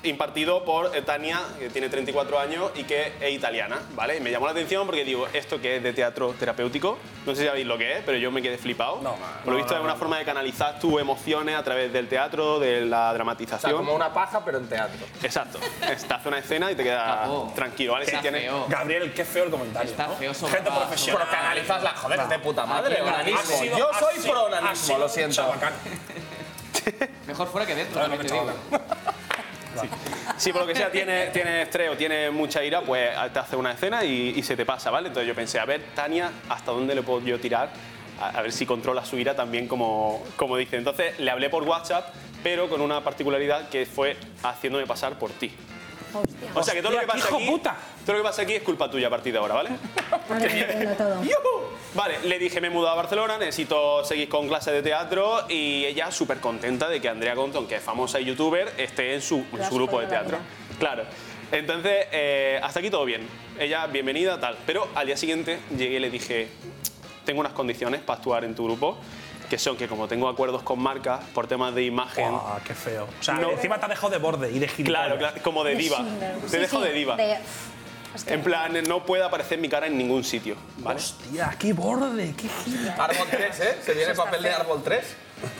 impartido por eh, Tania, que tiene 34 años y que es italiana, ¿vale? Y me llamó la atención porque digo, ¿esto qué es de teatro terapéutico? No sé si sabéis lo que es, pero yo me quedé flipado. No, Por lo visto es una forma de canalizar tus emociones a través del teatro, de la
O sea,
dramatización.
como una paja, pero en teatro.
Exacto. Te hace una escena y te quedas tranquilo, ¿vale? Si tienes-
Gabriel, qué feo el comentario.
Está
¿no?
feo,
Gente profesional.
Pero canalizas la joder, de puta madre.
Sido-
Yo soy pro lo siento.
Mejor fuera que dentro, también te digo.
Si por lo que sea tienes tiene estrés o tienes mucha ira, pues te hace una escena y, y se te pasa, ¿vale? Entonces yo pensé, a ver, Tania, ¿hasta dónde le puedo yo tirar? A, a ver si controla su ira también como, como dice. Entonces le hablé por WhatsApp, pero con una particularidad que fue haciéndome pasar por ti.
Hostia.
O sea que todo lo que pasa
hijo
aquí,
puta.
todo lo que pasa aquí es culpa tuya a partir de ahora, ¿vale?
Ahora lo entiendo todo.
Vale, le dije me he mudado a Barcelona, necesito seguir con clases de teatro y ella súper contenta de que Andrea Compton, que es famosa y youtuber, esté en su, en su grupo de teatro. Claro. Entonces, eh, hasta aquí todo bien. Ella, bienvenida, tal. Pero al día siguiente llegué y le dije, tengo unas condiciones para actuar en tu grupo, que son que como tengo acuerdos con marcas por temas de imagen,
Ah, qué feo. O sea,
No.
encima te ha dejado de borde y de gilipollas.
claro, claro, como de diva. Te
Sí,
dejo
sí,
de diva.
de- es que-
En plan, no puede aparecer mi cara en ningún sitio, ¿vale?
Hostia, qué borde, qué gila.
Árbol 3, ¿eh? Se viene papel de árbol 3.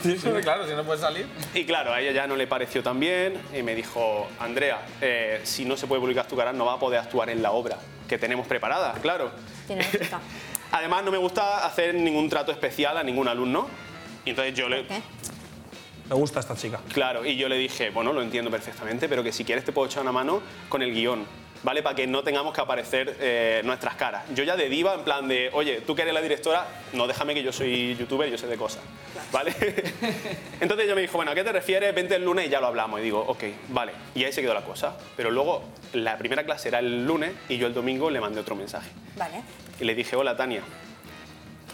Sí, claro, si no puede salir.
Y claro, a ella ya no le pareció tan bien y me dijo, Andrea, eh, si no se puede publicar tu cara, no va a poder actuar en la obra que tenemos preparada, claro.
Tiene.
Además, no me gusta hacer ningún trato especial a ningún alumno. Y entonces yo le...
¿Qué?
Me gusta esta chica.
Claro, y yo le dije, bueno, lo entiendo perfectamente, pero que si quieres te puedo echar una mano con el guion, ¿vale? Para que no tengamos que aparecer eh, nuestras caras. Yo ya de diva, en plan de, oye, tú que eres la directora, no déjame que yo soy youtuber, yo sé de cosas, ¿vale? Entonces ella me dijo, bueno, ¿a qué te refieres? Vente el lunes y ya lo hablamos. Y digo, ok, vale. Y ahí se quedó la cosa. Pero luego, la primera clase era el lunes y yo el domingo le mandé otro mensaje.
Vale.
Y le dije, hola Tania,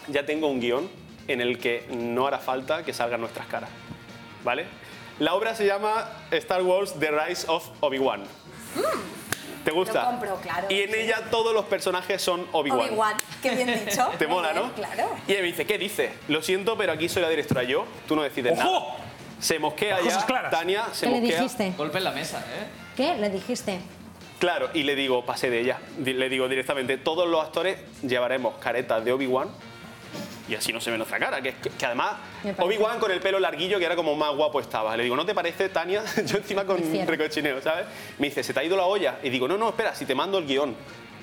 ya tengo un guion en el que no hará falta que salgan nuestras caras. ¿Vale? La obra se llama Star Wars The Rise of Obi-Wan. ¿Te gusta?
Mm. Lo compro, claro.
Y en ella todos los personajes son Obi-Wan.
Obi-Wan, qué bien dicho.
Te mola,
bien,
¿no?
Claro.
Y ella me dice, ¿qué dice? Lo siento, pero aquí soy la directora yo, tú no decides
¡Ojo!
nada. Se mosquea ya. Tania, se
¿Qué le
mosquea.
dijiste?
Golpe en la mesa, ¿eh?
¿Qué? ¿Le dijiste?
Claro, y le digo, pasé de ella. Le digo directamente, todos los actores llevaremos caretas de Obi-Wan y así no se ve nuestra cara. Que, que además,
Me parece.
Obi-Wan con el pelo larguillo, que era como más guapo estaba. Le digo, ¿no te parece, Tania? Yo encima con recochineo, ¿sabes? Me dice, ¿se te ha ido la olla? Y digo, no, no, espera, si te mando el guion.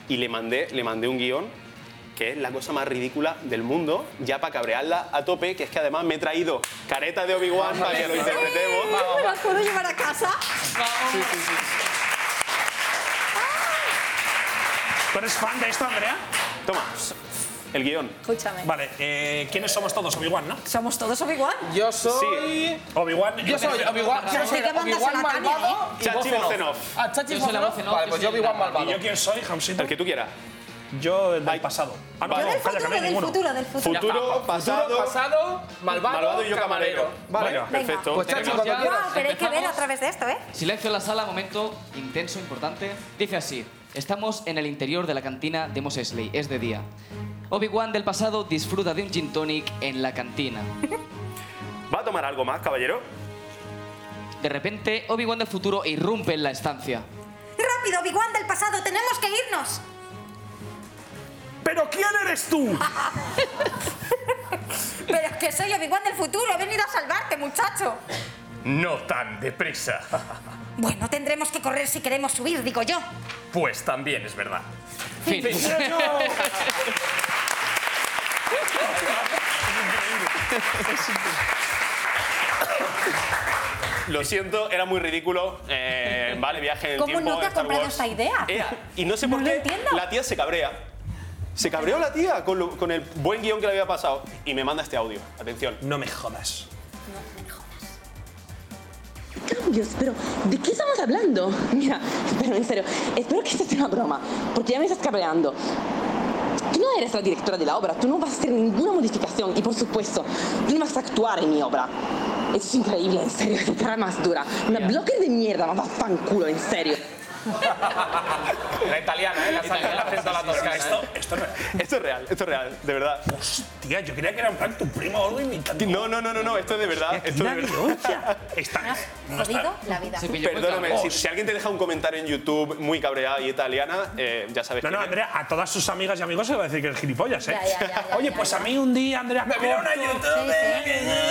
Y le mandé, le mandé un guion que es la cosa más ridícula del mundo, ya para cabrearla a tope, que es que además me he traído careta de Obi-Wan para que lo interpretemos.
¿Me las puedo llevar a casa?
¿Tú eres fan de esto, Andrea?
Toma, el guion.
Escúchame.
Vale, eh, ¿quiénes somos todos? Obi-Wan, ¿no?
Somos todos Obi-Wan.
Yo soy.
Sí.
Obi-Wan.
Yo soy Obi-Wan.
Pero
yo soy Obi-Wan malvado y
Chachi. Vocenov.
Ah, Chachi off, Vale,
yo
pues yo
soy
Obi-Wan
la-
¿Y
malvado.
yo quién soy, Hamsito?
El que tú quieras.
Yo, el del
Ay.
pasado. Ah, no,
Yo del futuro, del
ninguno.
futuro, del futuro.
Futuro, pasado,
Futuro, pasado, malvado,
malvado y yo camarero.
Vale.
Venga.
Perfecto.
Pues Chachi, cuando.
Wow, pero hay que ver a través de esto, ¿eh?
Silencio en la sala, momento intenso, importante. Dice así: Estamos en el interior de la cantina de Mos Eisley, es de día. Obi-Wan del pasado disfruta de un gin tonic en la cantina.
¿Va a tomar algo más, caballero?
De repente, Obi-Wan del futuro irrumpe en la estancia.
Rápido, Obi-Wan del pasado, tenemos que irnos.
¿Pero quién eres tú?
Pero es que soy Obi-Wan del futuro, he venido a salvarte, muchacho.
No tan deprisa.
Bueno, tendremos que correr si queremos subir, digo yo.
Pues también es verdad.
Fin.
Lo siento, era muy ridículo. Eh, vale, viaje en el
¿Cómo
tiempo.
no te ha comprado
Wars.
esta idea?
Ea, y no sé
No
por
lo
qué
entiendo.
la tía se cabrea. Se cabreó la tía con, lo- con el buen guion que le había pasado. Y me manda este audio. Atención.
No me jodas.
Cambios, pero ¿de qué estamos hablando? Mira, pero en serio, espero que esta sea una broma, porque ya me estás cabreando. tú no eres la directora de la obra, tú no vas a hacer ninguna modificación y por supuesto, tú no vas a actuar en mi obra. Es increíble, en serio, qué cara más dura. Una bloque de mierda, más fanculo, en serio.
La italiana, ¿eh? La saca el acento a la toscana.
Esto, esto no
Esto es real, esto es real, de verdad.
Tía, yo creía que era en plan tu primo o algo imitando.
No, no, no, no, no, esto es de verdad. Esto es de verdad.
Está.
Jodido la vida.
Perdóname, si, si alguien te deja un comentario en YouTube muy cabreada y italiana, eh, ya sabes
No, no,
es.
Andrea, a todas sus amigas y amigos se va a decir que eres gilipollas, ¿eh?
Ya, ya, ya, ya,
Oye, pues a mí un día, Andrea, me
Mira una YouTube,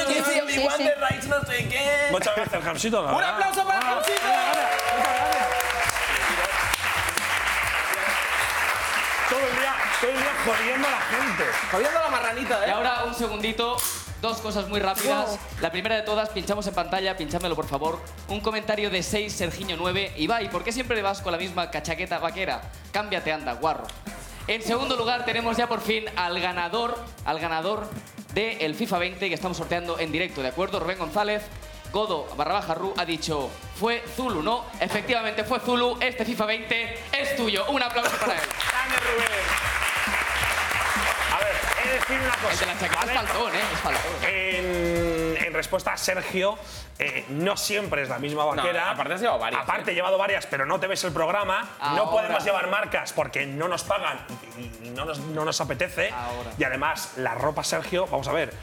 Sí, sí, sí, sí.
Rights, no sé qué.
Muchas gracias, Jamsito. la
¡Un aplauso para Jamsito!
Todo el día jodiendo a la gente.
Jodiendo a la marranita, ¿eh?
Y ahora un segundito, dos cosas muy rápidas. La primera de todas, pinchamos en pantalla, pinchámelo por favor. Un comentario de 6, Sergiño 9. Ibai, ¿por qué siempre vas con la misma cachaqueta vaquera? Cámbiate, anda, guarro. En segundo lugar, tenemos ya por fin al ganador, al ganador del FIFA 20 que estamos sorteando en directo, ¿de acuerdo? Rubén González. Godo barra baja Ru ha dicho, fue Zulu, ¿no? Efectivamente fue Zulu, este FIFA 20 es tuyo. Un aplauso para él.
Grande, Rubén. He de decir una cosa.
El de la chaqueta
¿vale?
es faltón, ¿eh? Es faltón.
En, en respuesta a Sergio, eh, no siempre es la misma vaquera.
aparte has llevado varias,
Aparte
¿eh?
he llevado varias, pero no te ves el programa. No podemos llevar marcas porque no nos pagan y, y no, nos, no nos apetece.
Ahora.
Y además, la ropa Sergio, vamos a ver.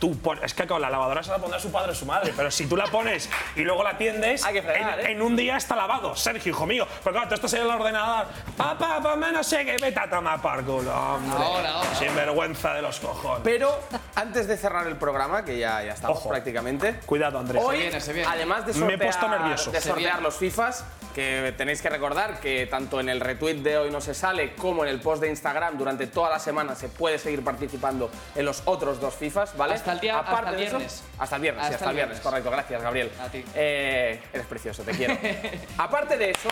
Tú pon- es que con la lavadora se la pondrá su padre o su madre, pero si tú la pones y luego la tiendes,
Hay que fregar,
en,
¿eh?
en un día está lavado, Sergio, hijo mío. Pero claro, tú estás en el ordenador, papá, papá, no sé qué, vete a tomar por culo, hombre.
Ahora, ahora.
Sin vergüenza de los cojones.
Pero antes de cerrar el programa, que ya, ya estamos
Ojo.
prácticamente.
Cuidado, Andrés.
Hoy,
Se viene, se viene.
además de
Me he
sortear,
puesto nervioso.
de sortear los FIFAs, que tenéis que recordar que tanto en el retweet de hoy no se sale como en el post de Instagram durante toda la semana se puede seguir participando en los otros dos FIFAs, ¿vale?
Hasta el día- hasta el
de eso-
viernes.
hasta el viernes, sí,
Hasta
hasta
el
el viernes,
viernes.
correcto. Gracias, Gabriel.
A ti.
Eh, eres precioso, te quiero. Aparte de eso,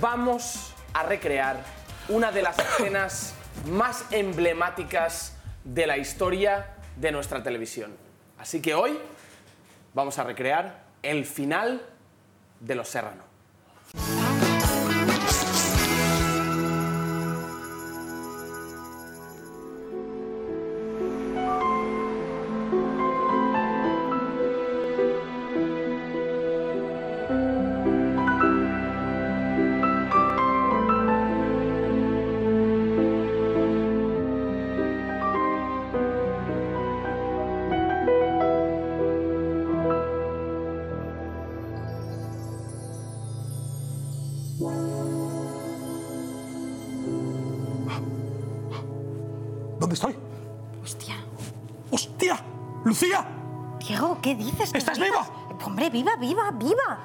vamos a recrear una de las escenas más emblemáticas de la historia de nuestra televisión. Así que hoy vamos a recrear el final de Los Serrano.
¡Lucía!
Diego, ¿qué dices? ¿Qué
¿Estás
gritas? Hombre, viva, viva, viva.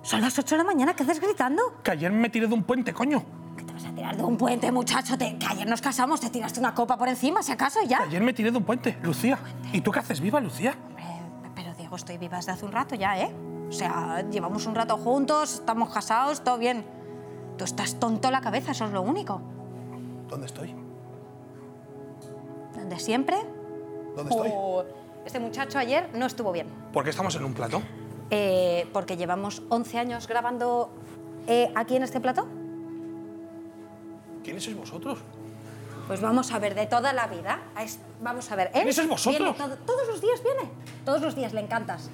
Son las 8 de la mañana, ¿qué haces gritando?
Que ayer me tiré de un puente, coño.
¿Qué te vas a tirar de un puente, muchacho? Te- que ayer nos casamos, te tiraste una copa por encima, si acaso, ya.
Ayer me tiré de un puente, Lucía. ¿Y tú qué haces viva, Lucía?
Hombre, pero Diego, estoy viva desde hace un rato ya, ¿eh? O sea, llevamos un rato juntos, estamos casados, todo bien. Tú estás tonto la cabeza, eso es lo único.
¿Dónde estoy?
¿Donde siempre?
¿Dónde estoy?
O este muchacho ayer no estuvo bien.
¿Por qué estamos en un plato?
Eh, porque llevamos 11 años grabando eh, aquí en este plató.
¿Quiénes sois vosotros?
Pues vamos a ver, de toda la vida. Vamos a ver, él
¿Quiénes sois vosotros?
viene todo- todos los días viene. Todos los días le encantas.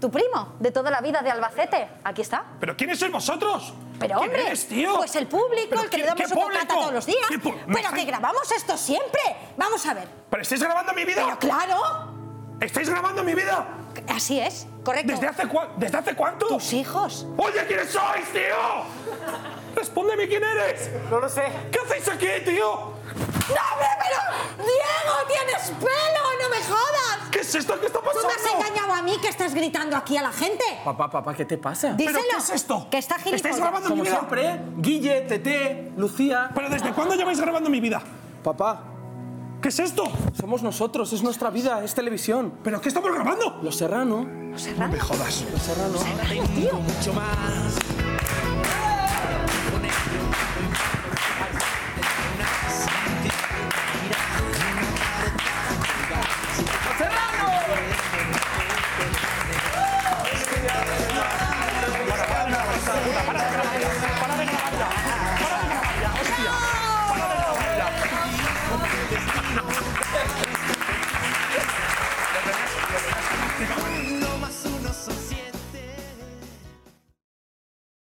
Tu primo, de toda la vida de Albacete. Aquí está.
¿Pero quiénes sois vosotros?
Pero
¿Quién
hombre,
eres, tío?
pues el público,
¿Pero
el que le damos
público?
todos los días.
¿Qué
Pero
estáis-
que grabamos esto siempre. Vamos a ver.
¿Pero estáis grabando mi vida?
Pero claro,
¿Estáis grabando mi vida?
así es, correcto.
¿Desde hace, cua- ¿Desde hace cuánto?
Tus hijos.
Oye, ¿quiénes sois, tío? Respóndeme quién eres.
No lo sé.
¿Qué hacéis aquí, tío?
¡No, hombre, pero! ¡Diego, tienes pelo! ¡No me jodas!
¿Qué es esto? ¿Qué está
¿Tú
pasando?
me has engañado a mí que estás gritando aquí a la gente?
Papá, papá, ¿qué te pasa?
Díselo.
qué es esto?
Que está
¿Estáis
gilipollas.
grabando mi
Como
vida?
siempre, ¿eh? Guille, Tete, Lucía.
¿Pero desde cuándo lleváis grabando mi vida?
Papá,
¿Qué es esto?
somos nosotros, es nuestra vida, es televisión.
¿Pero qué estamos grabando?
Los Serrano.
No me jodas.
Los Serrano.